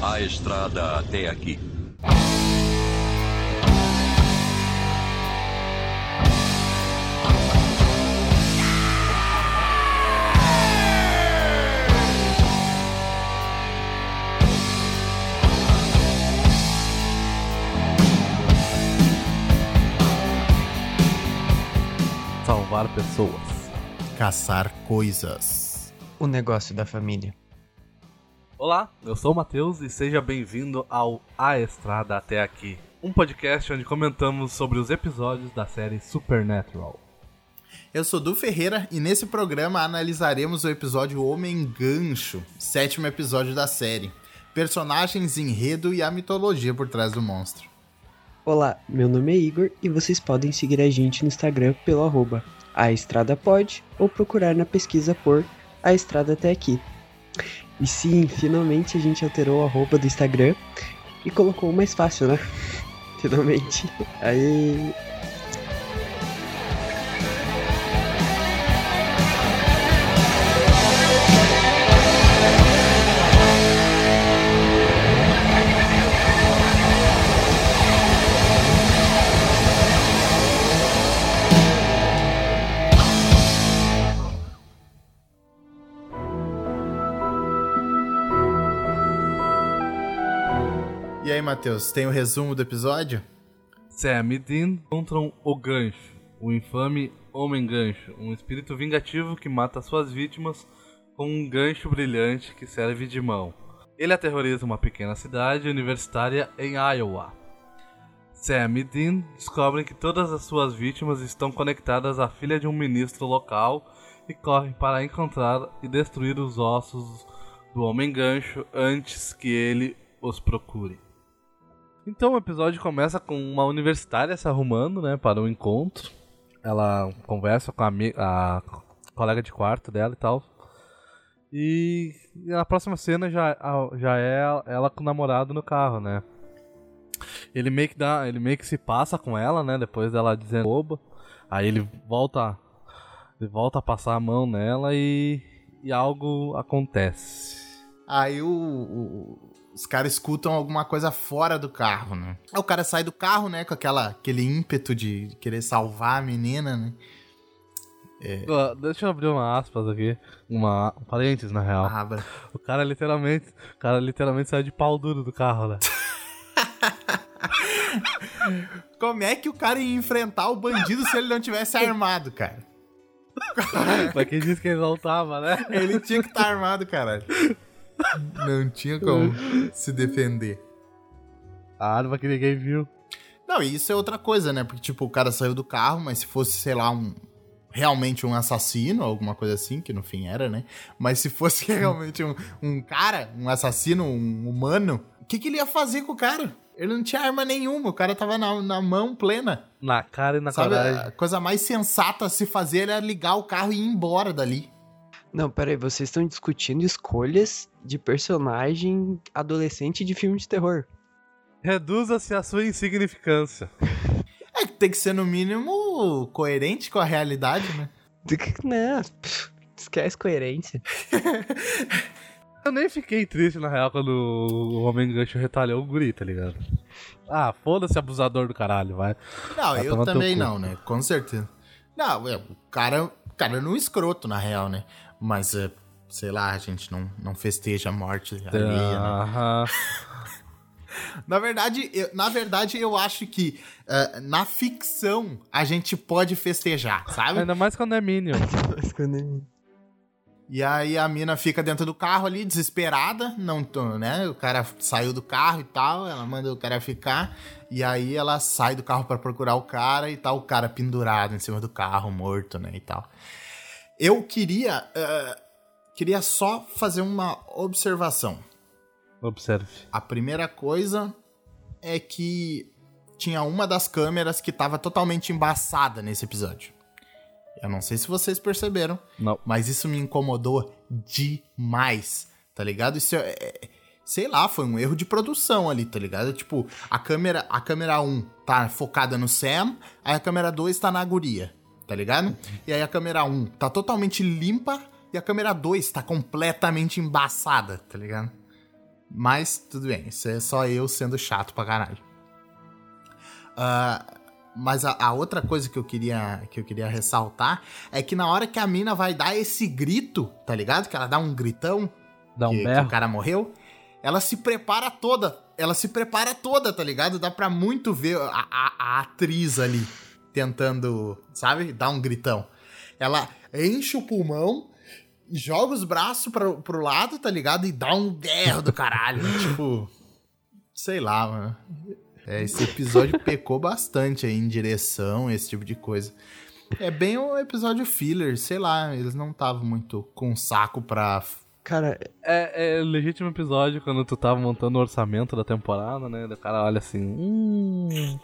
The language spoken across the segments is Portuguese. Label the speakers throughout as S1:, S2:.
S1: A estrada até aqui.
S2: Salvar pessoas.
S3: Caçar coisas.
S4: O negócio da família.
S2: Olá, eu sou o Matheus e seja bem-vindo ao A Estrada Até Aqui, um podcast onde comentamos sobre os episódios da série Supernatural.
S3: Eu sou Du Ferreira e nesse programa analisaremos o episódio Homem Gancho, sétimo episódio da série. Personagens, enredo e a mitologia por trás do monstro.
S4: Olá, meu nome é Igor e vocês podem seguir a gente no Instagram pelo arroba a Estrada Pod ou procurar na pesquisa por A Estrada Até Aqui. E sim, finalmente a gente alterou o arroba do Instagram e colocou mais fácil, né? Finalmente. Aí.
S3: Matheus, tem o resumo do episódio?
S2: Sam e Dean encontram o Gancho, o infame Homem Gancho, um espírito vingativo que mata suas vítimas com um gancho brilhante que serve de mão. Ele aterroriza uma pequena cidade universitária em Iowa. Sam e Dean descobrem que todas as suas vítimas estão conectadas à filha de um ministro local e correm para encontrar e destruir os ossos do Homem Gancho antes que ele os procure. Então o episódio começa com uma universitária se arrumando, né, para um encontro. Ela conversa com a, a colega de quarto dela e tal. E na próxima cena já, a- já é ela com o namorado no carro, né? Ele meio que dá, ele meio que se passa com ela, né, depois dela dizendo boba. Aí ele volta ele volta a passar a mão nela e, e algo acontece.
S3: Aí o, o- os caras escutam alguma coisa fora do carro, né? Aí o cara sai do carro, né, com aquela, aquele ímpeto de querer salvar a menina, né?
S2: Ó, Deixa eu abrir uma aspas aqui, uma um parênteses na real.
S3: Ah, bra-
S2: O cara literalmente, o cara literalmente saiu de pau duro do carro, né?
S3: Como é que o cara ia enfrentar o bandido se ele não tivesse armado, cara?
S2: Pra quem disse que ele não tava, né?
S3: Ele tinha que estar armado, caralho. Não tinha como se defender.
S2: A arma que ninguém viu.
S3: Não, e isso é outra coisa, né? Porque, tipo, o cara saiu do carro, mas se fosse, sei lá, um. Realmente um assassino, alguma coisa assim, que no fim era, né? Mas se fosse realmente um, um cara, um assassino, um humano, o que, que ele ia fazer com o cara? Ele não tinha arma nenhuma, o cara tava na, na mão plena.
S2: Na cara e na
S3: Sabe?
S2: coragem.
S3: A coisa mais sensata a se fazer era ligar o carro e ir embora dali.
S4: Não, peraí, vocês estão discutindo escolhas de personagem adolescente de filme de terror.
S2: Reduza-se a sua insignificância.
S3: É que tem que ser, no mínimo, coerente com a realidade, né?
S4: Não, pff, esquece coerência.
S2: Eu nem fiquei triste, na real, quando o Homem Gancho retalhou o guri, tá ligado? Ah, foda-se abusador do caralho, vai.
S3: Não,
S2: Vai
S3: eu também não, né? Com certeza. Não, é, o cara, o cara não é um escroto, na real, né? Mas, é, sei lá, a gente não, não festeja a morte alheia, né?
S2: Aham.
S3: Na verdade, eu, na verdade, eu acho que é, na ficção a gente pode festejar, sabe?
S2: Ainda mais quando é Minion.
S3: E aí a mina fica dentro do carro ali, desesperada, não, tô, né? O cara saiu do carro e tal, ela manda o cara ficar, e aí ela sai do carro pra procurar o cara e tá o cara pendurado em cima do carro, morto, né, e tal. Eu queria, eh, queria só fazer uma observação.
S2: Observe.
S3: A primeira coisa é que tinha uma das câmeras que tava totalmente embaçada nesse episódio. Eu não sei se vocês perceberam,
S2: Não.
S3: mas isso me incomodou demais, tá ligado? Isso é, é- sei lá, foi um erro de produção ali, tá ligado? Tipo, a câmera, a câmera 1 tá focada no Sam, aí a câmera 2 tá na guria, tá ligado? E aí a câmera 1 tá totalmente limpa e a câmera 2 tá completamente embaçada, tá ligado? Mas tudo bem, isso é só eu sendo chato pra caralho. Ah, mas a, a outra coisa que eu queria que eu queria ressaltar é que na hora que a mina vai dar esse grito, tá ligado? Que ela dá um gritão,
S2: Dá um
S3: que, que
S2: berro.
S3: o cara morreu, ela se prepara toda. Ela se prepara toda, tá ligado? Dá pra muito ver a, a- a atriz ali tentando, sabe? Dar um gritão. Ela enche o pulmão, joga os braços pro, pro lado, tá ligado? E dá um berro do caralho. tipo, sei lá, mano. É, esse episódio pecou bastante aí em direção, esse tipo de coisa. É bem um episódio filler, sei lá, eles não estavam muito com saco pra.
S4: Cara,
S2: É, é legítimo episódio quando tu tava montando o orçamento da temporada, né? O cara olha assim, hum.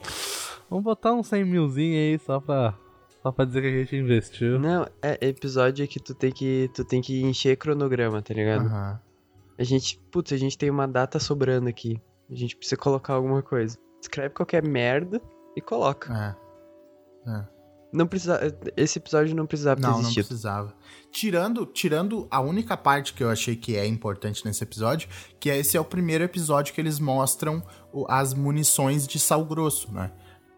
S2: Vamos botar uns 100 milzinho aí só pra, só pra dizer que a gente investiu.
S4: não, é episódio que tu tem que tu tem que encher cronograma, tá ligado?
S3: Aham.
S4: A gente, putz, a gente tem uma data sobrando aqui. A gente precisa colocar alguma coisa. Escreve qualquer merda e coloca.
S3: É.
S4: Não precisa, esse episódio não precisava ter
S3: Não, não
S4: existido.
S3: precisava. Tirando, tirando a única parte que eu achei que é importante nesse episódio, que é esse é o primeiro episódio que eles mostram as munições de sal grosso, né?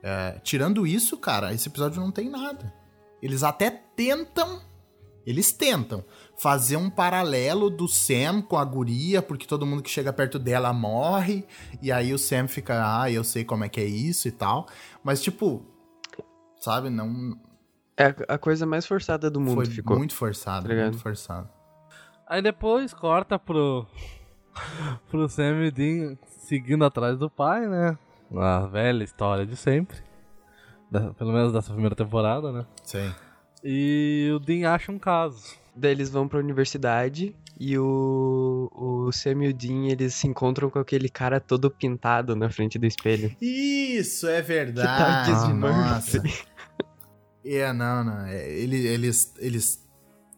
S3: É, tirando isso, cara, esse episódio não tem nada. Eles até tentam, eles tentam fazer um paralelo do Sam com a guria, porque todo mundo que chega perto dela morre, e aí o Sam fica, ah, eu sei como é que é isso e tal. Mas, tipo, sabe, não,
S4: É a- coisa mais forçada do mundo
S3: foi
S4: ficou.
S3: muito forçado,
S4: tá
S3: muito forçado.
S2: Aí depois corta pro. pro Sam e Dean seguindo atrás do pai, né? A velha história de sempre. Da- pelo menos dessa primeira temporada, né?
S3: Sim.
S2: E o Dean acha um caso.
S4: Daí eles vão pra universidade e o, o Sam e o Dean, eles se encontram com aquele cara todo pintado na frente do espelho.
S3: Isso é
S4: Que
S3: verdade.
S4: tá
S3: nossa. É, não, não. é, ele- eles, eles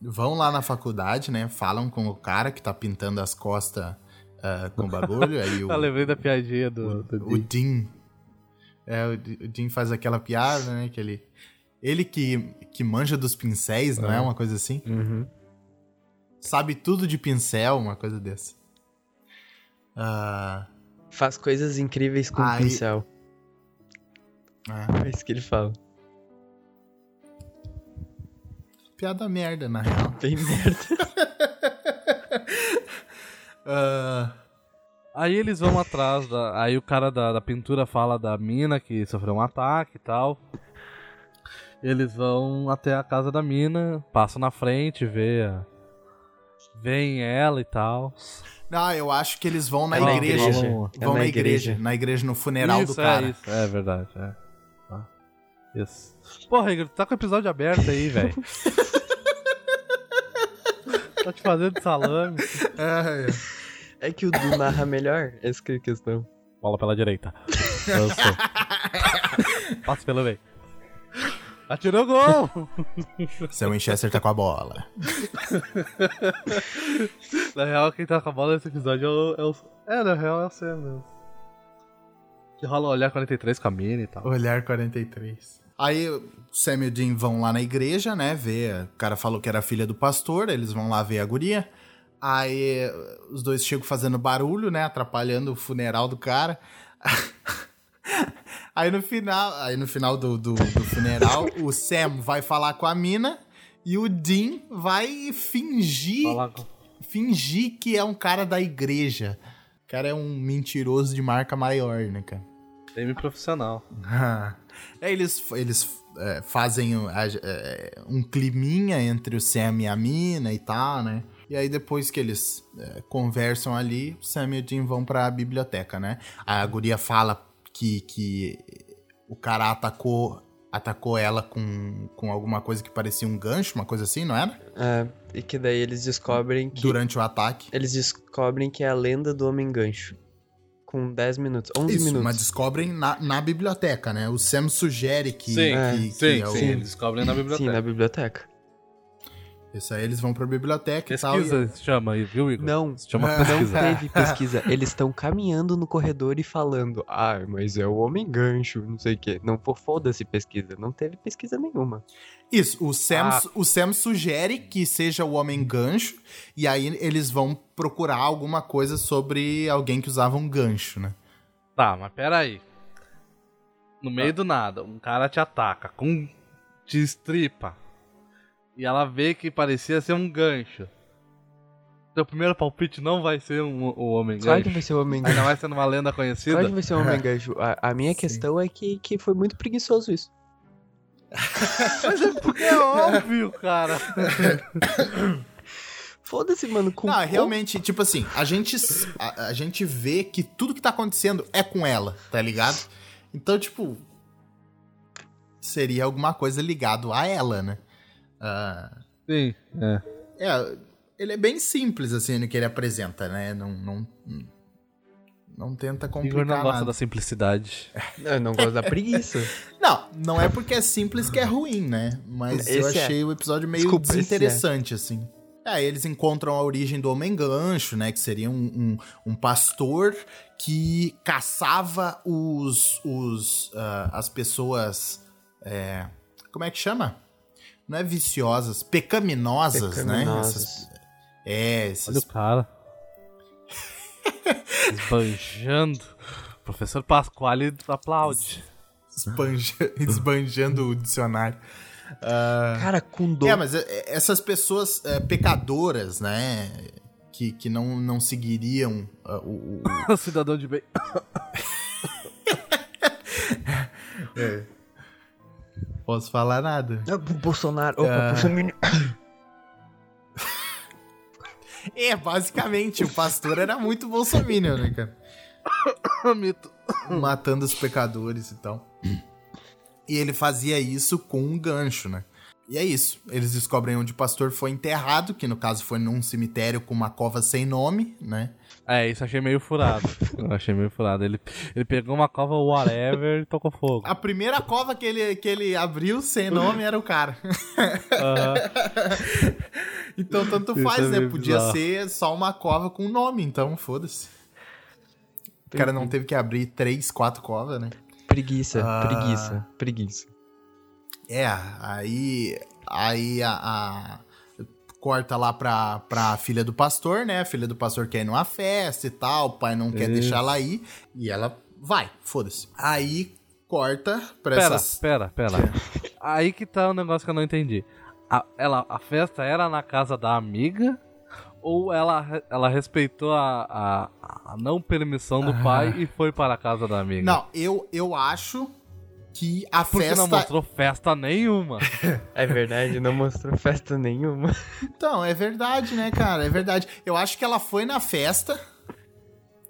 S3: vão lá na faculdade, né? Falam com o cara que tá pintando as costas ah, com o bagulho. aí o,
S2: Eu lembrei da piadinha do, do
S3: o
S2: Dean.
S3: É, o, o Dean faz aquela piada, né? Que ele. Ele que, que manja dos pincéis, não é?
S2: É.
S3: Uma coisa assim?
S4: Uhum.
S3: Sabe tudo de pincel, uma coisa dessa. Ah,
S4: Faz coisas incríveis com
S3: Aí-
S4: pincel.
S3: é.
S4: É isso que ele fala.
S3: Piada merda, na real.
S4: Bem merda.
S3: Ah,
S2: Aí eles vão atrás da. Aí o cara da, da pintura fala da mina que sofreu um ataque e tal. Eles vão até a casa da mina, passam na frente, vê a... Veem ela e tal.
S3: não, eu acho que eles vão na
S4: É
S3: igreja.
S4: igreja.
S3: Vão
S4: É na
S3: na igreja.
S4: igreja.
S3: Na igreja, no funeral
S2: isso,
S3: do cara.
S2: É, isso, é verdade. É. Tá. Isso. Porra, Igor, tu tá com o episódio aberto aí, velho. tá te fazendo salame.
S3: É, é.
S4: É que o Du narra melhor, essa que é a questão.
S2: Bola pela direita. Passa pelo meio. Atirou gol!
S3: Seu Winchester tá com a bola.
S2: Na real, quem tá com a bola nesse episódio é o. É, o- é, na real é o Sam mesmo. Que rola o olhar 43 com a mina e tal.
S3: Olhar 43. Aí o Sam e o Dean vão lá na igreja, né? Ver. O cara falou que era filha do pastor, eles vão lá ver a guria. Aí os dois chegam fazendo barulho, né? Atrapalhando o funeral do cara. Aí no final, aí no final do, do, do funeral, o Sam vai falar com a mina e o Dean vai fingir fingir que é um cara da igreja. O cara é um mentiroso de marca maior, né, cara?
S2: Time profissional.
S3: É, eles eles é, fazem a- é, um climinha entre o Sam e a mina e tal, né? E aí depois que eles é, conversam ali, o Sam e o Jim vão pra biblioteca, né? A guria fala que, que o cara atacou atacou ela com, com alguma coisa que parecia um gancho, uma coisa assim, não era?
S4: É, e que daí eles descobrem que.
S3: Durante o ataque.
S4: Eles descobrem que é a lenda do Homem Gancho. Com 10 minutos. 11
S3: Isso,
S4: minutos.
S3: mas descobrem na, na biblioteca, né? O Sam sugere que,
S2: Sim,
S3: que, que
S2: Sim,
S3: é o-
S2: sim, eles descobrem na biblioteca.
S4: Sim, na biblioteca.
S3: Isso aí eles vão pra biblioteca e tal.
S2: Pesquisa se chama aí, viu, Igor?
S4: Não,
S2: Se chama
S3: É.
S4: não
S2: pesquisa.
S4: teve pesquisa. Eles estão caminhando no corredor e falando, ah, mas é o homem gancho, não sei o quê. Não, foda-se pesquisa. Não teve pesquisa nenhuma.
S3: Isso, o Sam,
S2: Ah.
S3: o Sam sugere que seja o homem gancho, e aí eles vão procurar alguma coisa sobre alguém que usava um gancho, né?
S2: Tá, mas pera aí. No meio do nada, um cara te ataca, com te estripa. E ela vê que parecia ser um gancho. Teu primeiro palpite não vai ser um, o homem
S4: Claro que
S2: gancho.
S4: vai ser o homem gancho.
S2: Ainda mais sendo uma lenda conhecida.
S4: Claro que vai ser o homem gancho. A, a minha
S3: Sim.
S4: questão é que, que foi muito preguiçoso isso.
S2: Mas é porque é óbvio, cara.
S4: Foda-se, mano. Com,
S3: Não, realmente, tipo assim, a gente, a, a gente vê que tudo que tá acontecendo é com ela, tá ligado? Então, tipo, seria alguma coisa ligado a ela, né? Ah,
S2: Sim, é.
S3: é, ele é bem simples, assim, no que ele apresenta, né? Não, não, não tenta
S2: Igor
S3: complicar
S2: não gosta
S3: nada.
S2: da simplicidade.
S4: Eu não gosto da preguiça.
S3: Não, não é porque é simples que é ruim, né? Mas eu
S4: Esse é.
S3: achei o episódio meio
S4: Desculpa, é.
S3: desinteressante, assim. É, eles encontram a origem do Homem Gancho, né? Que seria um, um, um pastor que caçava os. os ah, as pessoas. é, como é que chama? Não é viciosas, pecaminosas, né?
S4: Pecaminosas.
S3: Essas- é,
S2: Olha
S3: esses
S2: o cara. Esbanjando. O professor Pasquale aplaude.
S3: espanja- esbanjando o dicionário. Ah,
S4: Cara, com dor.
S3: É, mas é, é, essas pessoas é, pecadoras, né? Que, que não, não seguiriam o, o-
S2: O cidadão de bem.
S3: é. Posso falar nada.
S4: Ah, Bolsonaro. Opa,
S3: Ah.
S4: Bolsonaro.
S3: É, basicamente, o pastor era muito bolsominion, né, cara?
S2: Mito.
S3: Matando os pecadores e tal. E ele fazia isso com um gancho, né? E é isso. Eles descobrem onde o pastor foi enterrado, que no caso foi num cemitério com uma cova sem nome, né?
S2: É, isso achei meio furado. Eu achei meio furado. Ele, ele pegou uma cova whatever e tocou fogo.
S3: A primeira cova que ele, que ele abriu sem nome era o cara.
S2: Aham.
S3: Então tanto faz,
S2: é
S3: né? Podia
S2: bizarro.
S3: ser só uma cova com nome, então foda-se. O cara não teve que abrir três, quatro covas, né?
S4: Preguiça,
S3: Ah.
S4: preguiça, preguiça.
S3: É, aí. Aí a. a- corta lá pra, pra filha do pastor, né? A filha do pastor quer ir numa festa e tal, o pai não quer
S2: Isso.
S3: deixar ela ir. E ela vai, foda-se. Aí corta pra
S2: Pera,
S3: essas.
S2: pera, pera. Aí que tá um negócio que eu não entendi. A, ela, a festa era na casa da amiga? Ou ela, ela respeitou a, a, a não permissão do pai e foi para a casa da amiga?
S3: Não, eu, eu acho que a
S2: Porque
S3: festa.
S2: não mostrou festa nenhuma.
S4: É verdade, não mostrou festa nenhuma.
S3: Então, é verdade, né, cara? É verdade. Eu acho que ela foi na festa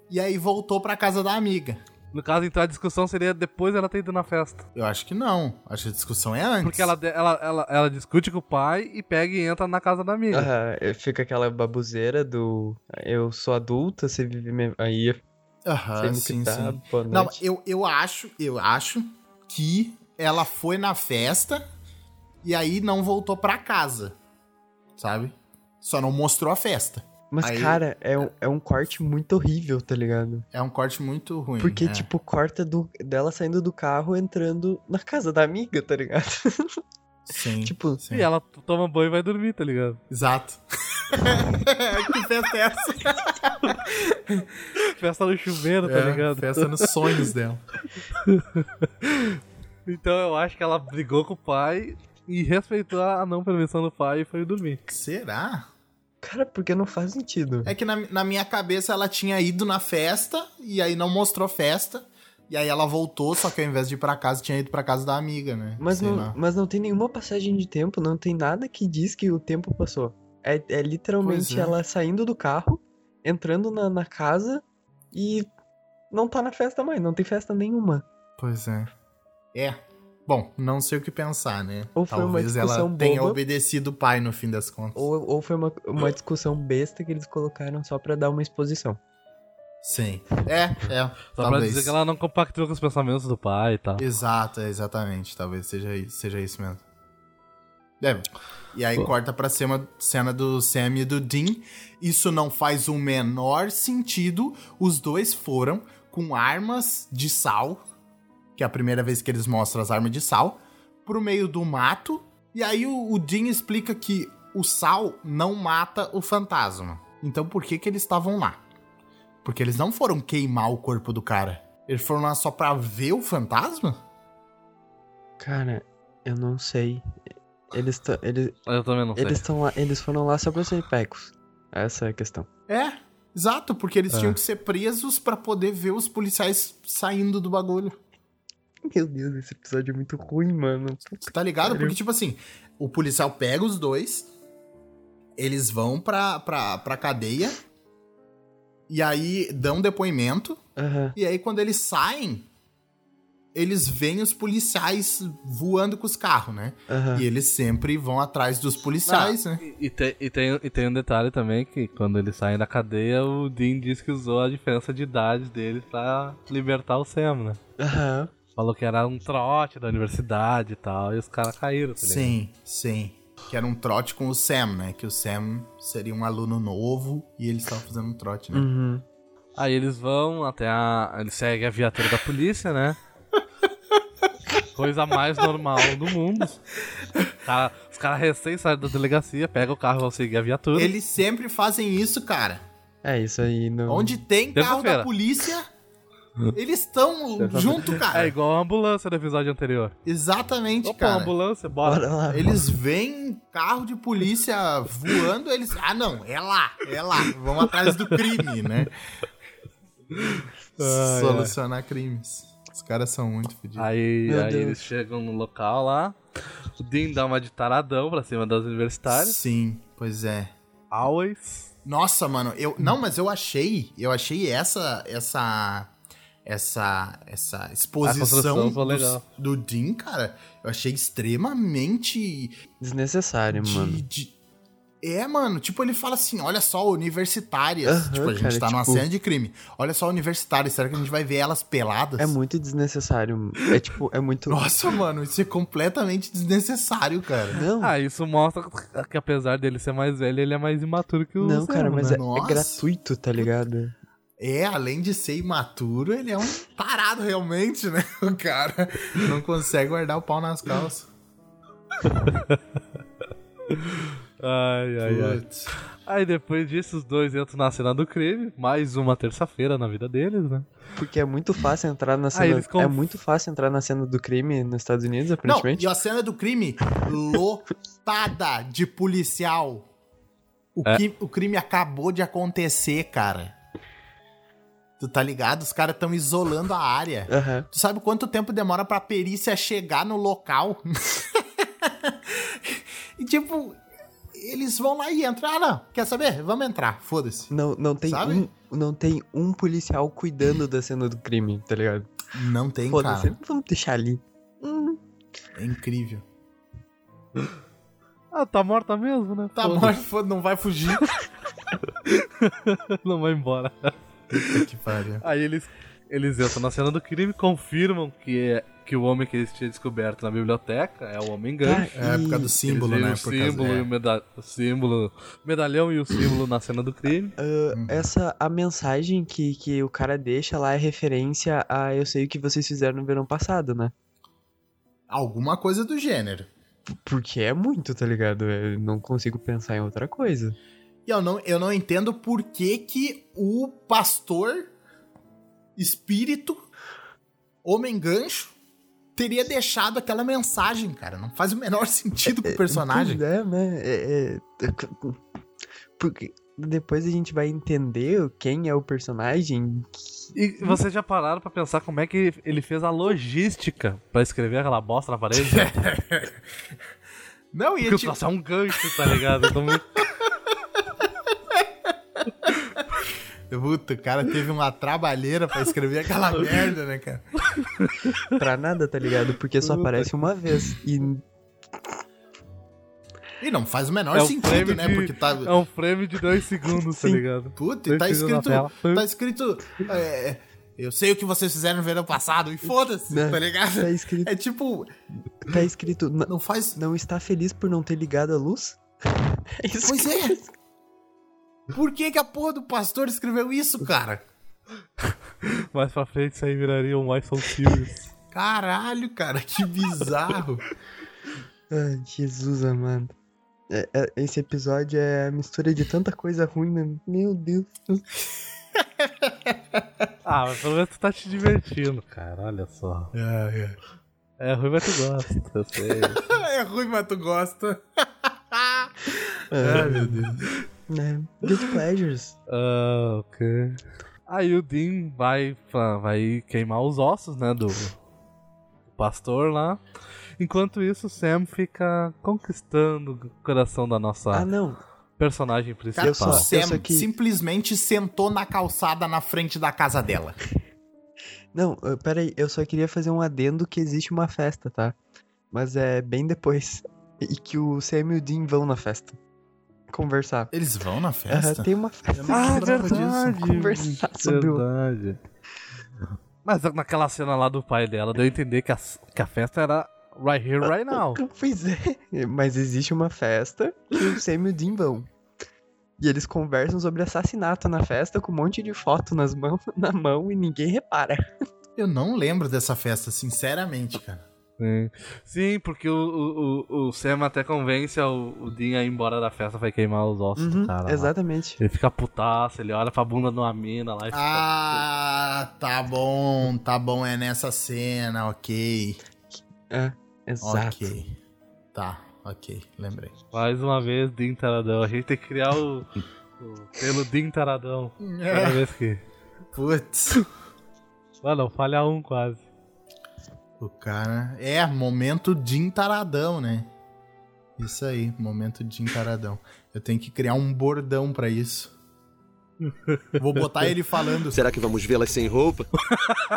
S3: e aí voltou pra casa da amiga.
S2: No caso, então a discussão seria depois ela ter ido na festa.
S3: Eu acho que não. Acho que a discussão é antes.
S2: Porque ela, ela, ela, ela discute com o pai e pega e entra na casa da amiga.
S4: Ah, fica aquela babuzeira do eu sou adulta, você vive aí
S3: Aham, Ah, sim,
S4: que tá,
S3: sim.
S4: boa
S3: Não, eu, eu acho, eu acho que ela foi na festa e aí não voltou pra casa. Sabe? Só não mostrou a festa.
S4: Mas,
S3: aí-
S4: cara, é um, é um corte muito horrível, tá ligado?
S3: É um corte muito ruim.
S4: Porque,
S3: é.
S4: tipo, corta do, dela saindo do carro entrando na casa da amiga, tá ligado?
S3: Sim.
S4: tipo,
S3: sim.
S2: E ela toma banho e vai dormir, tá ligado?
S3: Exato. que festa é essa?
S2: Festa no chuveiro, tá
S3: É,
S2: ligado?
S3: Festa nos sonhos dela.
S2: Então eu acho que ela brigou com o pai e respeitou a não permissão do pai e foi dormir.
S3: Será?
S4: cara, porque não faz sentido.
S3: É que na, na minha cabeça ela tinha ido na festa e aí não mostrou festa. E aí ela voltou, só que ao invés de ir pra casa, tinha ido pra casa da amiga, né?
S4: Mas
S3: Sei
S4: não,
S3: lá.
S4: mas não tem nenhuma passagem de tempo, não tem nada que diz que o tempo passou. É, é literalmente
S3: é.
S4: ela saindo do carro, entrando na, na casa e não tá na festa mais, não tem festa nenhuma.
S3: Pois é. É. Bom, não sei o que pensar, né?
S4: Ou foi uma
S3: Talvez ela
S4: discussão
S3: tenha
S4: boba.
S3: obedecido o pai no fim das contas.
S4: Ou, ou foi uma, uma discussão besta que eles colocaram só pra dar uma exposição.
S3: Sim. É, é.
S2: Só pra
S3: talvez.
S2: dizer que ela não compactua com os pensamentos do pai e tal.
S3: Exato, é, exatamente. Talvez seja isso, seja isso mesmo. É. E aí corta pra cima, cena do Sam e do Dean. Isso não faz o menor sentido. Os dois foram com armas de sal, que é a primeira vez que eles mostram as armas de sal, pro meio do mato. E aí o, o Dean explica que o sal não mata o fantasma. Então por que que eles estavam lá? Porque eles não foram queimar o corpo do cara. Eles foram lá só pra ver o fantasma?
S4: Cara, eu não sei. Eles tão, eles
S2: Eu também não sei.
S4: eles estão lá, eles foram lá só pra ser pecos. Essa é a questão.
S3: É, exato, porque eles
S2: É.
S3: tinham que ser presos pra poder ver os policiais saindo do bagulho.
S4: Meu Deus, esse episódio é muito ruim, mano.
S3: Você tá ligado?
S4: Sério?
S3: Porque, tipo assim, o policial pega os dois, eles vão pra, pra, pra cadeia, e aí dão depoimento,
S4: Aham.
S3: e aí quando eles saem, eles veem os policiais voando com os carros, né?
S4: Aham.
S3: E eles sempre vão atrás dos policiais, né?
S2: E, e tem, e, tem, e tem um detalhe também que quando eles saem da cadeia, o Dean disse que usou a diferença de idade deles pra libertar o Sam, né?
S4: Aham.
S2: Falou que era um trote da universidade e tal, e os caras caíram, tá?
S3: Sim, sim. Que era um trote com o Sam, né? Que o Sam seria um aluno novo e eles estavam fazendo um trote, né?
S4: Uhum.
S2: Aí eles vão até a. Eles seguem a viatura da polícia, né? Coisa mais normal do mundo. Cara- os caras recém saem da delegacia, pegam o carro e vão seguir a viatura.
S3: Eles sempre fazem isso, cara.
S4: É, isso aí não.
S3: Onde tem carro da polícia, eles estão junto, cara.
S2: É igual a ambulância do episódio anterior.
S3: Exatamente,
S2: Opa,
S3: cara.
S2: ambulância, bora.
S4: Bora lá.
S3: Eles veem carro de polícia voando, eles. Ah, não, é lá, é lá. Vão atrás do crime, né?
S2: Ai,
S3: Solucionar crimes. Os caras são muito fodidos.
S2: Aí, aí eles chegam no local lá. O Dean dá uma de taradão pra cima das universitárias.
S3: Sim, pois é.
S2: Always.
S3: Nossa, mano, eu. Não, mas eu achei. Eu achei essa. Essa. Essa. Essa exposição do,
S2: legal.
S3: do Dean, cara. Eu achei extremamente.
S4: Desnecessário,
S3: de-
S4: mano.
S3: de- É, mano, tipo, ele fala assim: olha só, universitárias.
S4: Aham,
S3: tipo, a gente
S4: cara,
S3: tá numa
S4: tipo-
S3: cena de crime. Olha só, universitárias. Será que a gente vai ver elas peladas?
S4: É muito desnecessário. É tipo, é muito.
S3: Nossa, mano, isso é completamente desnecessário, cara.
S4: Não,
S2: Ah, isso mostra que apesar dele ser mais velho, ele é mais imaturo que o
S4: não,
S2: Sam,
S4: cara, mas
S2: né?
S4: é, é gratuito, tá ligado?
S3: É, além de ser imaturo, ele é um tarado realmente, né? O cara não consegue guardar o pau nas calças.
S2: Ai, ai, ai. Aí depois disso, os dois entram na cena do crime. Mais uma terça-feira na vida deles, né?
S4: Porque é muito fácil entrar na cena.
S2: eles conf-
S4: É muito fácil entrar na cena do crime nos Estados Unidos,
S3: Não,
S4: aparentemente.
S3: e a cena do crime lotada de policial. O,
S2: É.
S3: que- o crime acabou de acontecer, cara. Tu tá ligado? Os caras tão isolando a área.
S4: Aham.
S3: Tu sabe quanto tempo demora pra perícia chegar no local? e tipo, eles vão lá e entram. Ah, não, quer saber? Vamos entrar, foda-se.
S4: Não, não, tem
S3: Sabe?
S4: um, não tem um policial cuidando da cena do crime, tá ligado?
S3: Não tem,
S4: Foda-se,
S3: cara.
S4: vamos deixar ali. Hum,
S3: É incrível.
S2: Ah, tá morta mesmo, né?
S3: Tá foda não vai fugir.
S2: Não vai embora.
S3: Que pariu.
S2: Aí eles, eles entram na cena do crime, confirmam que, é, que o homem que eles tinham descoberto na biblioteca é o homem gancho.
S3: É por causa do símbolo, né?
S2: O
S3: Por causa-
S2: símbolo, e
S3: é.
S2: o, meda o símbolo, medalhão e o símbolo na cena do crime.
S3: Uhum.
S4: essa, a mensagem que, que o cara deixa lá é referência a eu sei o que vocês fizeram no verão passado, né?
S3: Alguma coisa do gênero.
S4: Porque é muito, tá ligado? Eu não consigo pensar em outra coisa.
S3: E eu não, eu não entendo por que, que o pastor, espírito, homem gancho, teria deixado aquela mensagem, cara. Não faz o menor sentido pro personagem.
S4: É, né? É, é- Porque depois a gente vai entender quem é o personagem.
S2: E vocês já pararam pra pensar como é que ele fez a logística pra escrever aquela bosta na parede?
S3: Não, e
S2: Porque o
S3: tipo,
S2: troço é um gancho, tá ligado? Então,
S3: puta, o cara teve uma trabalheira pra escrever aquela merda, né, cara?
S4: Pra nada, tá ligado? Porque só
S2: Puta.
S4: aparece uma vez. E
S3: E não faz o menor
S2: É um
S3: sentido,
S2: frame
S3: né?
S2: de-
S3: Porque tá.
S2: é um frame de dois segundos, tá
S4: Sim.
S2: ligado?
S3: Puta, e tá escrito. Tá escrito. é, Eu sei o que vocês fizeram no verão passado e foda-se,
S4: Né?
S3: tá ligado?
S4: Tá escrito,
S3: É tipo,
S4: tá escrito "N-
S3: não faz.
S4: não está feliz por não ter ligado a luz? É isso
S3: Pois
S4: que-
S3: é. Por que, que a porra do pastor escreveu isso, cara?
S2: Mais pra frente isso aí viraria um Why So Serious.
S3: Caralho, cara, que bizarro.
S4: Ai, Jesus amado. É- é- esse episódio é a mistura de tanta coisa ruim, né? Meu Deus.
S2: Ah, mas pelo menos tu tá te divertindo, cara. Olha só.
S3: É,
S2: É ruim, mas tu gosta, eu sei.
S3: é. é ruim, mas tu gosta.
S4: É,
S3: Ai, meu Deus.
S4: Né? Good pleasures.
S2: Ah, ok. Aí o Dean vai, vai queimar os ossos, né, do, do pastor lá. Enquanto isso, o Sam fica conquistando o coração da nossa
S4: Ah, não.
S2: personagem
S3: Cara,
S2: principal.
S4: Só-
S3: o Sam
S4: que-
S3: simplesmente sentou na calçada na frente da casa dela.
S4: Não, peraí, eu só queria fazer um adendo que existe uma festa, tá? Mas é bem depois. E que o Sam e o Dean vão na festa. Conversar.
S3: Eles vão na festa?
S4: tem uma festa.
S2: Ah, verdade.
S4: Conversar sobre o-
S2: verdade. Mas naquela cena lá do pai dela, deu a entender que a, que a festa era right here, right now.
S4: Pois é. Mas existe uma festa que o Sam e o Dean vão. E eles conversam sobre assassinato na festa com um monte de foto nas mãos, na mão e ninguém repara.
S3: Eu não lembro dessa festa, sinceramente, cara.
S2: Sim, Sim, porque o, o, o, Sam até convence o, o Dean a ir embora da festa, vai queimar os ossos
S4: Uhum,
S2: do cara. lá.
S4: exatamente.
S2: Ele fica putaço, ele olha pra bunda de uma mina lá e fica.
S3: Ah, tá bom, tá bom, é nessa cena, ok.
S4: É, exato.
S3: Ok. Tá, ok, lembrei.
S2: Mais uma vez, Dean Taradão. A gente tem que criar o. o pelo Dean Taradão. Toda vez que.
S3: Putz.
S2: Mano, falha um quase.
S3: O cara. É, momento de taradão, né? Isso aí, momento de taradão. Eu tenho que criar um bordão pra isso. Vou botar ele falando,
S5: Será que vamos vê-las sem roupa?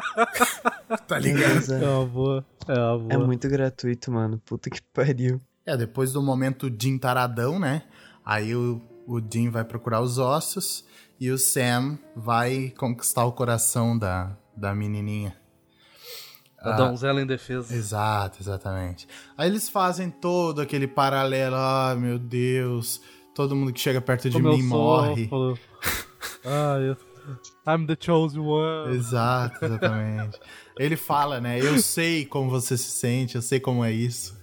S3: tá ligado?
S2: É uma boa. É uma boa.
S4: É muito gratuito, mano. Puta que pariu.
S3: É, depois do momento Jim taradão, né? Aí o, o Jim vai procurar os ossos e o Sam vai conquistar o coração da, da menininha.
S2: A donzela em defesa.
S3: Exato, exatamente. Aí eles fazem todo aquele paralelo, ah, meu Deus, todo mundo que chega perto de
S2: Como
S3: mim
S2: sou,
S3: morre.
S2: falou. Ah, eu... I'm the chosen one.
S3: Exato, exatamente. Ele fala, né? Eu sei como você se sente, eu sei como é isso.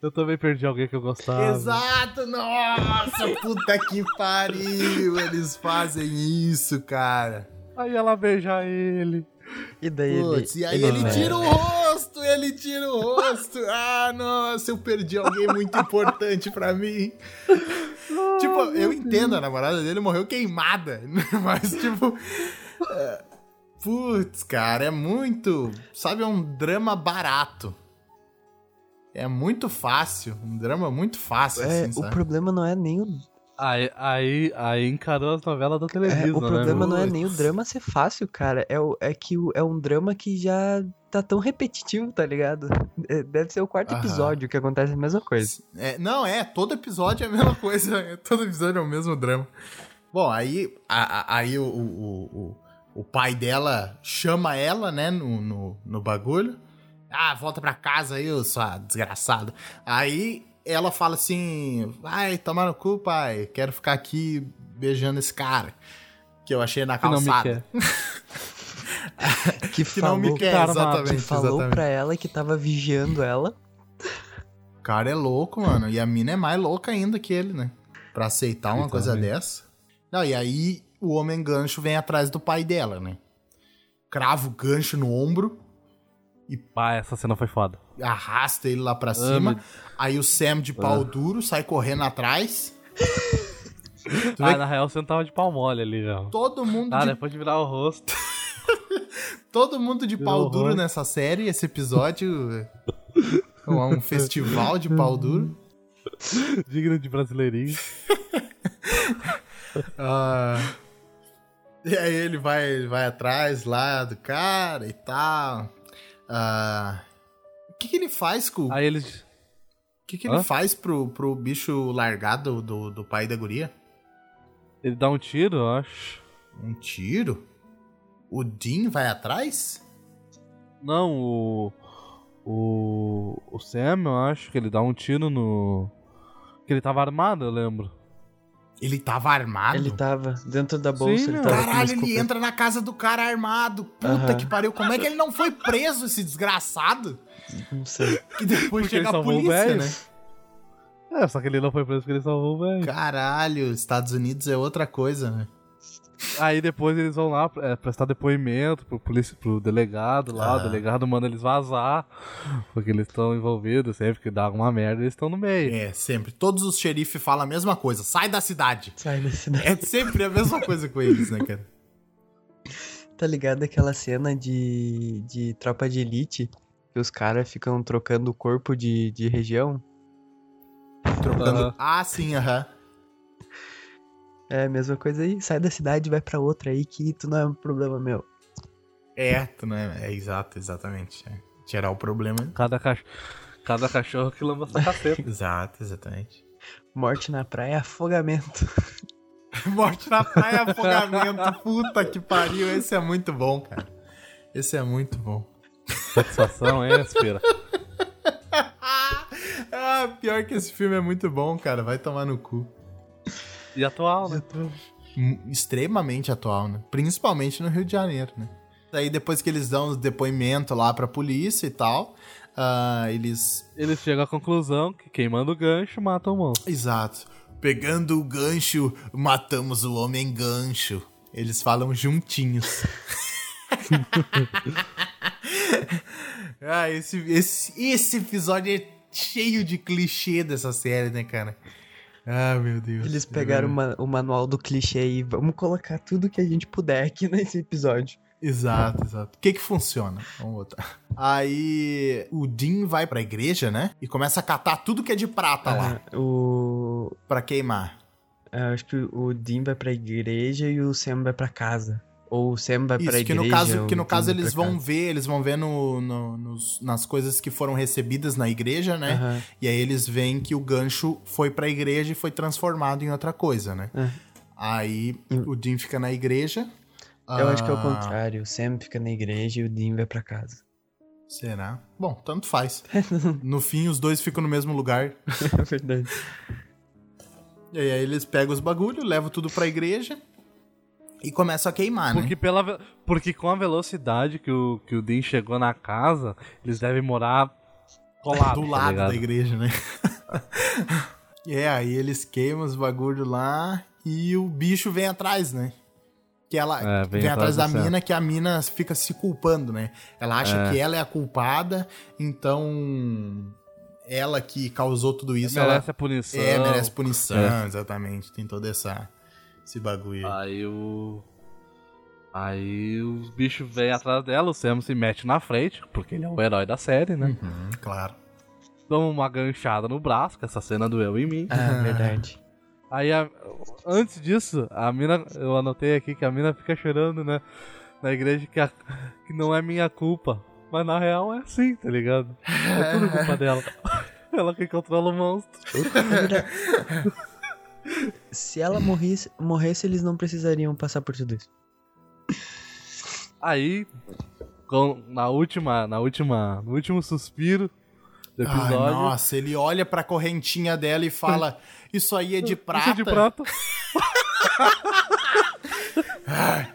S2: Eu também perdi alguém que eu gostava.
S3: Exato, nossa, puta que pariu, eles fazem isso, cara.
S2: Aí ela beija ele.
S4: E daí
S3: Putz,
S4: ele.
S3: e aí
S4: ele
S3: ele tira o rosto, ele tira o rosto. Ah, nossa, eu perdi alguém muito importante pra mim. tipo, eu entendo, a namorada dele morreu queimada, mas tipo... é, Putz, cara, é muito... Sabe, é um drama barato. É muito fácil, um drama muito fácil,
S4: É,
S3: assim,
S4: o problema não é nem o.
S2: Aí, aí, aí encarou as novelas da
S4: é,
S2: televisão,
S4: o problema
S2: né?
S4: não é nem o drama ser fácil, cara. É, o, é que o- é um drama que já tá tão repetitivo, tá ligado? É, deve ser o quarto
S3: Aham.
S4: episódio que acontece a mesma coisa.
S3: É, não, é, todo episódio é a mesma coisa. é, Todo episódio é o mesmo drama. Bom, aí, a- a- aí o, o, o, o pai dela chama ela, né, no, no, no bagulho. Ah, volta pra casa aí, sua desgraçada. Aí ela fala assim: vai tomar no cu, pai. Quero ficar aqui beijando esse cara. Que eu achei na
S2: Que não me
S3: calçada.
S2: quer.
S4: Que,
S3: Que não
S4: falou,
S3: me quer,
S2: tá armado.
S3: exatamente.
S4: que falou
S3: exatamente.
S4: pra ela que tava vigiando ela.
S3: O cara é louco, mano. E a mina é mais louca ainda que ele, né? Pra aceitar uma coisa dessa. Não, e aí o homem gancho vem atrás do pai dela, né? Crava o gancho no ombro,
S2: Pá, essa cena foi foda.
S3: Arrasta ele lá pra cima. Aí o Sam de pau duro sai correndo atrás.
S2: Ah, na real você não tava de pau mole ali, já.
S3: todo mundo
S2: Ah,
S3: de,
S2: depois de virar o rosto.
S3: todo mundo de
S2: Virou
S3: pau duro nessa série. Esse episódio é um festival de pau duro.
S2: digno de brasileirinho.
S3: Ah, e aí ele vai, ele vai atrás lá do cara e tal. Ah, o que, que ele faz com.
S2: Aí eles.
S3: O que, que ele
S2: Hã?
S3: faz pro, pro bicho largado do, do pai da guria?
S2: Ele dá um tiro, eu acho.
S3: Um tiro? O Dean vai atrás?
S2: Não, o. O. O Sam, eu acho que ele dá um tiro no. Que ele tava armado, eu lembro.
S3: Ele tava armado?
S4: Ele tava dentro da bolsa,
S2: Sim,
S4: ele tava
S3: Caralho, ele entra na casa do cara armado. Puta
S4: Aham.
S3: que pariu. Como é que ele não foi preso, esse desgraçado?
S4: Não sei.
S3: Que depois
S2: Porque
S3: chega a polícia, né?
S2: É, só que ele não foi preso porque ele salvou o velho.
S3: Caralho, Estados Unidos é outra coisa, né?
S2: Aí depois eles vão lá é, prestar depoimento pro, polícia, pro delegado lá,
S3: Ah.
S2: o delegado manda eles vazar, porque eles estão envolvidos, sempre que dá alguma merda, eles estão no meio.
S3: É, sempre. Todos os xerifes falam a mesma coisa. Sai da cidade.
S4: Sai da cidade.
S3: É sempre a mesma coisa com eles, né, cara?
S4: Tá ligado aquela cena de, de tropa de elite? Que os caras ficam trocando o corpo de, de região?
S3: Trocando. Ah, sim, aham.
S4: É a mesma coisa aí. Sai da cidade, vai pra outra aí que tu não é um problema meu.
S3: É, tu não é, é exato, exatamente. É. Tirar o problema.
S2: Cada, cach... Cada cachorro que lamba essa caceta.
S3: Exato, exatamente.
S4: Morte na praia, afogamento.
S3: Morte na praia, afogamento. Puta que pariu. Esse é muito bom, cara. Esse é muito bom.
S2: Satisfação é, Espera.
S3: ah, pior que esse filme é muito bom, cara. Vai tomar no cu.
S2: E atual, né?
S3: Hum, Extremamente atual, né? Principalmente no Rio de Janeiro, né? Daí depois que eles dão os depoimentos lá pra polícia e tal, ah, eles
S2: Eles chegam à conclusão que quem manda o gancho mata o monstro.
S3: Exato. Pegando o gancho, matamos o homem gancho. Eles falam juntinhos. ah, esse, esse, esse episódio é cheio de clichê dessa série, né, cara? Ah, meu Deus.
S4: Eles pegaram o ma- o manual do clichê e vamos colocar tudo que a gente puder aqui nesse episódio.
S3: Exato, exato. O que que funciona? Vamos botar. Aí o Dean vai pra igreja, né? E começa a catar tudo que é de prata lá
S4: Ah, o.
S3: pra queimar.
S4: ah, Acho que o Dean vai pra igreja e o Sam vai pra casa. Ou o Sam vai pra
S3: Isso,
S4: igreja.
S3: que no caso, que no caso eles
S4: pra
S3: vão ver, eles vão ver no, no- nos- nas coisas que foram recebidas na igreja, né?
S4: Aham.
S3: E aí eles veem que o gancho foi pra igreja e foi transformado em outra coisa, né?
S4: É.
S3: Aí
S4: Hum.
S3: o Dean fica na igreja.
S4: Eu acho que é o
S3: Ah,
S4: contrário. O Sam fica na igreja e o Dean vai pra casa.
S3: Será? Bom, tanto faz. no fim, os dois ficam no mesmo lugar.
S4: É verdade.
S3: E aí eles pegam os bagulhos, levam tudo pra igreja e começam a queimar, né?
S2: Porque, pela, ve- porque com a velocidade que o, que o Dean chegou na casa, eles devem morar colados.
S3: do
S2: tá
S3: lado da igreja, né? é, aí eles queimam os bagulho lá e o bicho vem atrás, né? Que ela
S2: É,
S3: vem,
S2: vem
S3: atrás da mina, que a mina fica se culpando, né? Ela acha
S2: É.
S3: que ela é a culpada, então ela que causou tudo isso, ela
S2: merece a punição.
S3: é, merece punição,
S2: É.
S3: exatamente. Tem todo essa, esse bagulho. aí.
S2: Aí o. Aí os bichos vêm atrás dela, o Sam se mete na frente, porque ele é o herói da série, né?
S3: Uhum, claro.
S2: Toma uma ganchada no braço, que essa cena doeu em mim.
S4: Ah, verdade.
S2: Aí, a- antes disso, a mina, eu anotei aqui que a mina fica chorando, né? Na igreja que, a- que não é minha culpa. Mas na real é assim, tá ligado? É tudo culpa dela. Ela que controla o monstro.
S4: Se ela morresse, morresse, eles não precisariam passar por tudo isso.
S2: Aí, com- na última, na última, no último suspiro do
S3: Ai,
S2: episódio.
S3: nossa, ele olha pra correntinha dela e fala: Isso aí é de prata.
S2: Isso é de prata.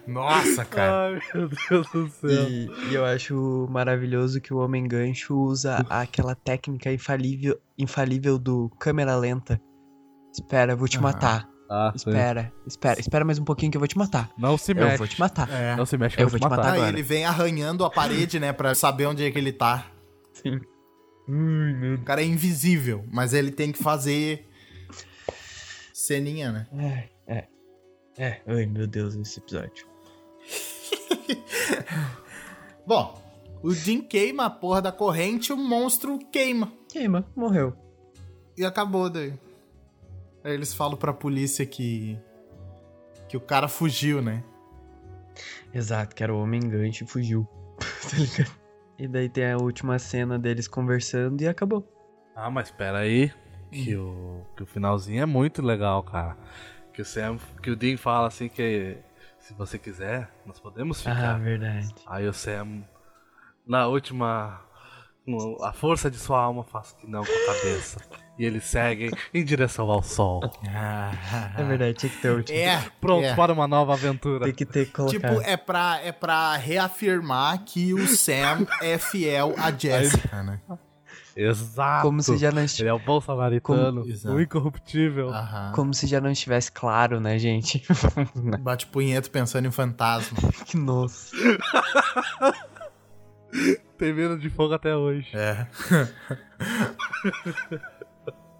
S3: Nossa, cara.
S2: Ai, meu Deus do céu.
S4: E, e eu acho maravilhoso que o Homem Gancho usa aquela técnica infalível, infalível do câmera lenta. Espera, eu vou te
S3: Aham.
S4: matar.
S2: Ah, sim.
S4: Espera, espera, espera mais um pouquinho que eu vou te matar.
S2: Não se
S4: Eu
S2: mexe.
S4: vou te matar.
S3: É.
S2: Não se mexe que
S4: Eu
S2: eu
S4: vou te
S2: matar.
S4: matar.
S3: Aí
S4: agora.
S3: ele vem arranhando a parede, né, pra saber onde é que ele tá.
S4: Sim.
S3: O cara é invisível, mas ele tem que fazer ceninha, né?
S4: É, é. É, ai meu Deus, esse episódio.
S3: Bom, o Jim queima a porra da corrente, o monstro queima.
S4: Queima, morreu.
S3: E acabou daí. Aí eles falam pra polícia que. que o cara fugiu, né?
S4: Exato, que era o Homem Gancho e fugiu. tá ligado? E daí tem a última cena deles conversando e acabou.
S2: Ah, mas espera aí. Que o, que o finalzinho é muito legal, cara. Que o Sam, que o Dean fala assim que Se você quiser, nós podemos
S4: Ah,
S2: ficar.
S4: verdade.
S2: Aí o Sam, na última. A força de sua alma faz que não com a cabeça. e eles seguem em direção ao sol.
S4: É verdade, tinha que ter último.
S3: É,
S2: Pronto
S3: é.
S2: para uma nova aventura.
S4: Tem que ter que colocar.
S3: Tipo, é pra, é pra reafirmar que o Sam é fiel a Jessica, né?
S2: Exato.
S4: Como se já não estivesse.
S2: Ele é o bom samaritano,
S3: Como-
S2: o incorruptível.
S3: Aham.
S4: Como se já não estivesse claro, né, gente?
S3: Bate punheta pensando em fantasma.
S4: que nossa.
S2: Tem medo de fogo até hoje.
S3: É.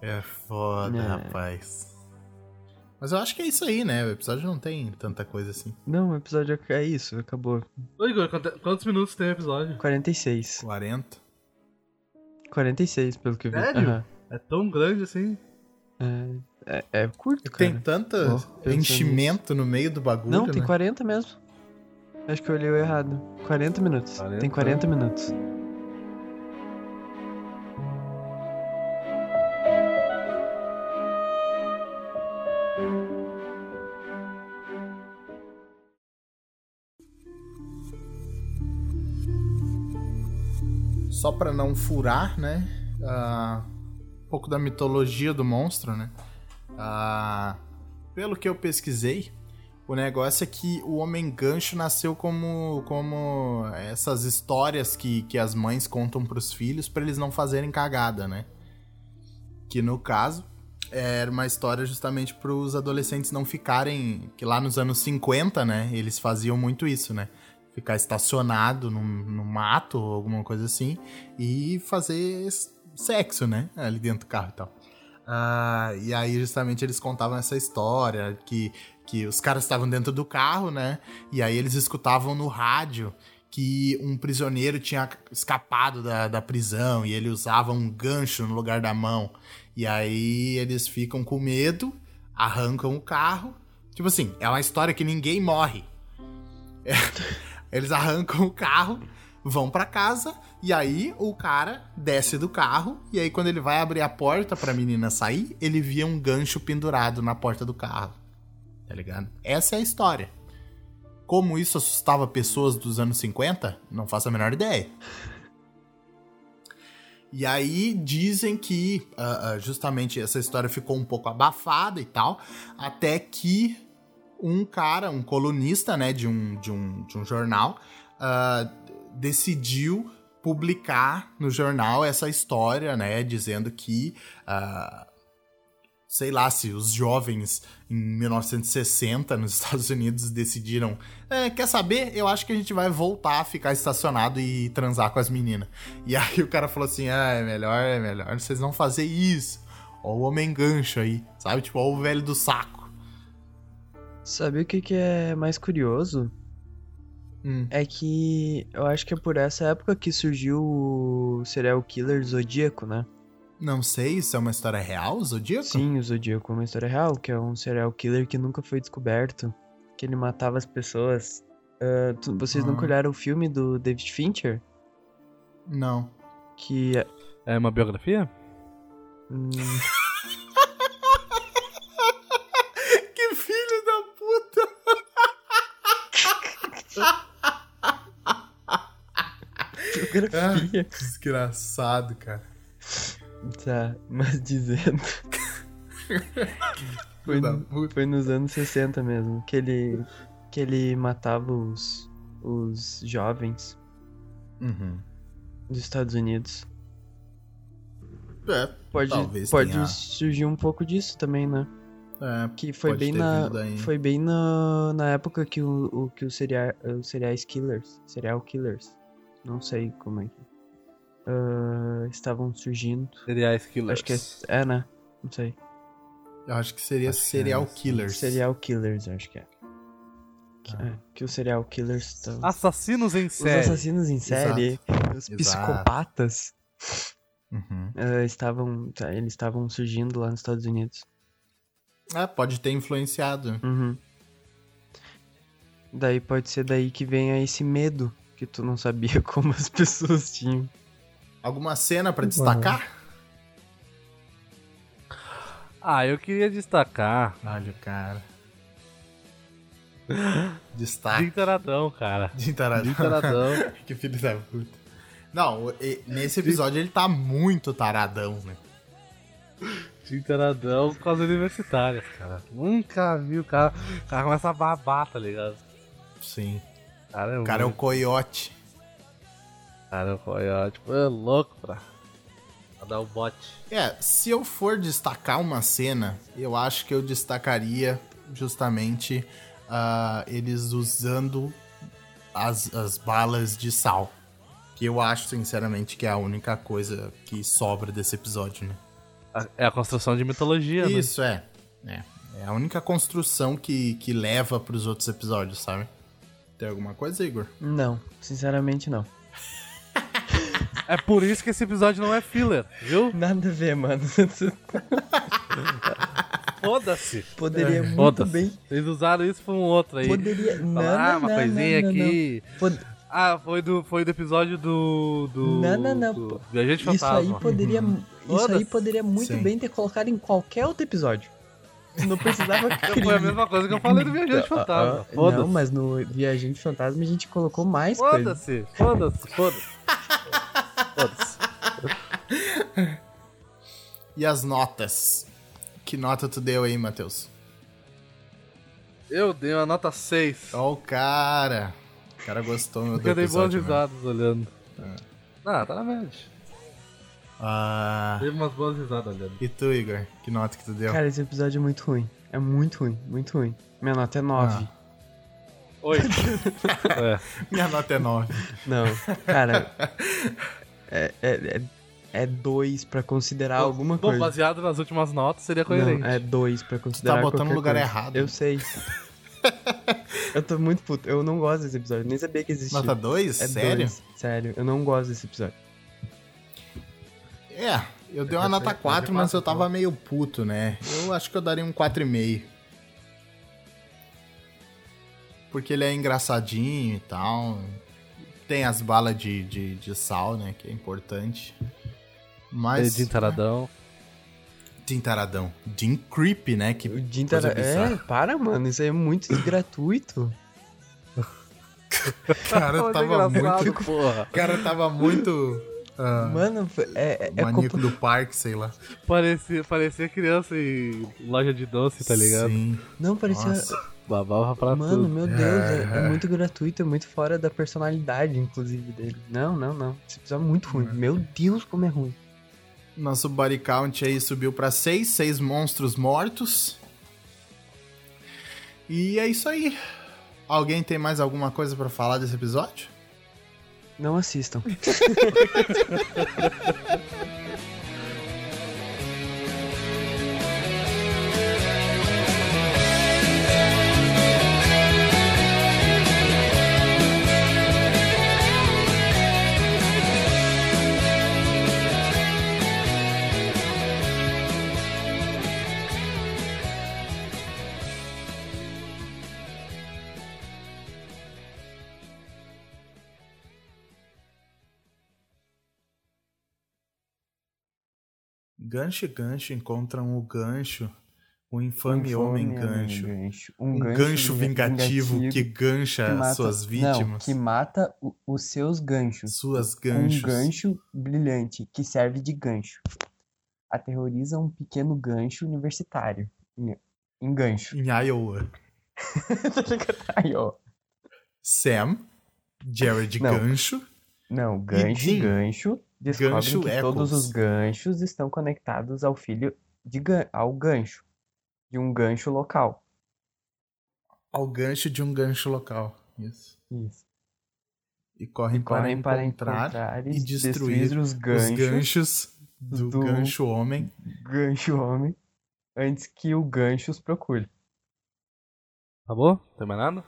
S3: é foda,
S4: É.
S3: rapaz. Mas eu acho que é isso aí, né? O episódio não tem tanta coisa assim.
S4: Não, o episódio é isso, acabou.
S2: Ô Igor, quant- quantos minutos tem o episódio?
S4: 46.
S3: 40.
S4: 46, pelo que eu vi.
S2: Sério?
S4: Aham.
S2: É tão grande assim?
S4: É, é, é curto, cara.
S3: Tem tanto
S4: pensando
S3: enchimento no meio do bagulho,
S4: Não, tem
S3: né?
S4: 40 mesmo. Acho que eu olhei errado. 40 minutos.
S2: 40?
S4: Tem 40 minutos.
S3: Só pra não furar, né? ah, um pouco da mitologia do monstro, né? Ah, pelo que eu pesquisei, o negócio é que o Homem Gancho nasceu como, como essas histórias que, que as mães contam pros filhos pra eles não fazerem cagada, né? Que no caso era uma história justamente pros adolescentes não ficarem. Que lá nos anos 50, né? Eles faziam muito isso, né? Ficar estacionado no, no mato ou alguma coisa assim e fazer sexo, né? Ali dentro do carro e tal. Ah, e aí, justamente, eles contavam essa história que, que os caras estavam dentro do carro, né? E aí eles escutavam no rádio que um prisioneiro tinha escapado da, da prisão e ele usava um gancho no lugar da mão. E aí eles ficam com medo, arrancam o carro. Tipo assim, é uma história que ninguém morre. É, Eles arrancam o carro, vão pra casa e aí o cara desce do carro e aí quando ele vai abrir a porta pra menina sair, ele via um gancho pendurado na porta do carro. Tá ligado? Essa é a história. Como isso assustava pessoas dos anos 50? Não faço a menor ideia. E aí dizem que ah, ah, justamente essa história ficou um pouco abafada e tal, até que um cara, um colunista, né, de um, de um, de um jornal, ah, decidiu publicar no jornal essa história, né, dizendo que, ah, sei lá, se os jovens em 1960 nos Estados Unidos decidiram, "É, quer saber? Eu acho que a gente vai voltar a ficar estacionado e transar com as meninas. E aí o cara falou assim, ah, é melhor, é melhor vocês não fazer isso. Ó o homem gancho aí, sabe? Tipo, ó o velho do saco.
S4: Sabe o que, que é mais curioso?
S3: Hum.
S4: É que eu acho que é por essa época que surgiu o serial killer Zodíaco, né?
S3: Não sei, isso é uma história real, Zodíaco?
S4: Sim, o Zodíaco é uma história real, que é um serial killer que nunca foi descoberto. Que ele matava as pessoas. Ah, tu- vocês
S3: Ah.
S4: nunca olharam o filme do David Fincher?
S3: Não.
S4: Que. é-
S2: É uma biografia?
S4: hum,
S3: Que filho da puta!
S4: biografia.
S3: Desgraçado, cara.
S4: Tá, mas dizendo. foi, foi nos anos 60 mesmo. Que ele. Que ele matava os. Os jovens
S3: Uhum.
S4: dos Estados Unidos.
S3: É,
S4: Pode,
S3: Talvez
S4: pode
S3: tenha-
S4: surgir um pouco disso também, né?
S3: é,
S4: Que foi bem na. Foi bem na, na época que o, o que os serial, serial killers. Serial killers. Não sei como é que. ah, estavam surgindo.
S2: Seriais Killers.
S4: Acho que é, é, né? Não sei.
S3: eu acho que seria
S2: Acho que
S3: serial
S2: é, sim.
S3: killers.
S4: Serial killers, acho que é. Que,
S3: Ah.
S4: é, que os serial killers estão.
S2: Assassinos em
S4: Os
S2: série.
S4: assassinos em série, os
S3: Exato.
S4: psicopatas,
S3: Uhum.
S4: ah, estavam. tá, Eles estavam surgindo lá nos Estados Unidos.
S3: É, pode ter influenciado.
S4: Uhum. Daí pode ser daí que venha esse medo que tu não sabia como as pessoas tinham.
S3: Alguma cena pra destacar?
S2: Ah, eu queria destacar.
S3: Olha, cara. Destaque.
S2: De taradão, cara.
S3: De taradão.
S2: De taradão.
S3: que filho da puta. Não, nesse episódio ele tá muito taradão, né?
S2: De taradão com as universitárias, cara. Nunca vi o cara. O cara começa a babar, tá ligado?
S3: Sim.
S2: Cara, é
S3: O cara é o
S2: muito-
S3: coiote.
S2: Cara, foi ótimo. É louco pra, pra dar o bote.
S3: É, se eu for destacar uma cena, eu acho que eu destacaria justamente ah, eles usando as, as balas de sal. Que eu acho, sinceramente, que é a única coisa que sobra desse episódio, né?
S2: É a construção de mitologia, né?
S3: Isso, é. é. É a única construção que, que leva pros outros episódios, sabe? Tem alguma coisa, Igor?
S4: Não, sinceramente não.
S2: É por isso que esse episódio não é filler, viu?
S4: Nada a ver, mano.
S2: Foda-se.
S4: Poderia muito
S2: Foda-se.
S4: bem.
S2: Vocês usaram isso pra um outro aí.
S4: Poderia. Não,
S2: Falar, ah,
S4: não,
S2: uma
S4: não,
S2: coisinha
S4: não,
S2: aqui.
S4: não. Pod-
S2: Ah, foi do, foi do episódio do. do
S4: Não, não, não.
S2: do Viajante
S4: Isso aí
S2: Fantasma.
S4: poderia. Isso aí poderia muito
S3: Sim.
S4: bem ter colocado em qualquer outro episódio. Não precisava
S2: Foi a mesma coisa que eu falei do Viajante Fantasma.
S4: Ah,
S2: Foda-se.
S4: Não, mas no Viajante Fantasma a gente colocou mais coisa.
S2: Foda-se, foda-se, foda-se. Foda-se.
S3: E as notas? Que nota tu deu aí, Matheus?
S2: Eu dei uma nota 6.
S3: Ó o cara. O cara gostou meu
S2: Porque eu dei boas
S3: né?
S2: risadas olhando. Ah, tá na média.
S3: Ah,
S2: Teve umas boas risadas olhando.
S3: e tu, Igor? Que nota que tu deu?
S4: Cara, esse episódio é muito ruim. É muito ruim, muito ruim. Minha nota é 9.
S2: Oi. é.
S3: Minha nota é 9.
S4: Não, cara. É, é, é, é dois pra considerar alguma
S2: Bom,
S4: coisa.
S2: baseado nas últimas notas, seria coerente.
S4: Não, é dois pra considerar
S3: botando
S4: qualquer
S3: no lugar
S4: coisa.
S3: errado.
S4: Eu sei. eu tô muito puto. Eu não gosto desse episódio. Nem sabia que existia.
S3: Nota 2?
S4: é
S3: Sério?
S4: dois. Sério, eu não gosto desse episódio.
S3: É, eu dei uma nota
S2: sei,
S3: 4,
S2: eu dei
S3: mas eu tava meio puto, né? Eu acho que eu daria um 4,5. Porque ele é engraçadinho e tal. Tem as balas de, de, de sal, né? Que é importante. Mas.
S2: Dedinho taradão.
S3: Jim Taradão. Jim Creep, né? Que
S4: O Jim
S3: coisa
S4: Tara... É, para, mano. Isso aí é muito gratuito.
S3: Cara
S2: é
S3: tava muito.
S2: porra.
S3: O cara tava muito. Ah,
S4: Mano, é, é, é
S3: maníaco
S4: compl-
S3: do parque, sei lá.
S2: Parecia, parecia criança em loja de doce, tá ligado?
S3: Sim.
S4: Não, parecia.
S3: Nossa.
S2: Babava pra
S4: Mano,
S2: tudo.
S4: meu Deus, é, é muito gratuito, é muito fora da personalidade, inclusive, dele. Não, não, não. Esse episódio é muito ruim. Meu Deus, como é ruim.
S3: Nosso body count aí subiu pra 6, 6 monstros mortos. E é isso aí. Alguém tem mais alguma coisa pra falar desse episódio?
S4: Não assistam.
S3: Gancho e gancho encontram o gancho, o infame
S4: Um
S3: homem gancho.
S4: gancho.
S3: Um, gancho, vingativo, que gancha
S4: que mata-
S3: suas
S4: Não,
S3: vítimas.
S4: que mata o- os seus ganchos.
S3: Suas ganchos.
S4: Um gancho brilhante que serve de gancho. Aterroriza um pequeno gancho universitário. Em, em gancho.
S3: Em Iowa. Sam, Jared
S4: Não.
S3: Gancho.
S4: Não, gancho, gancho. Descobre
S3: Gancho
S4: que
S3: Eccles.
S4: todos os ganchos estão conectados ao filho de gan ao gancho. De um gancho local.
S3: Ao gancho de um gancho local. Isso.
S4: Isso.
S3: E correm,
S4: Correm
S3: para,
S4: para
S3: encontrar
S4: encontrar
S3: e destruir
S4: os
S3: os
S4: ganchos,
S3: ganchos do,
S4: do-
S3: gancho homem.
S4: gancho homem antes que o gancho os procure.
S2: Tá bom? Tem mais nada?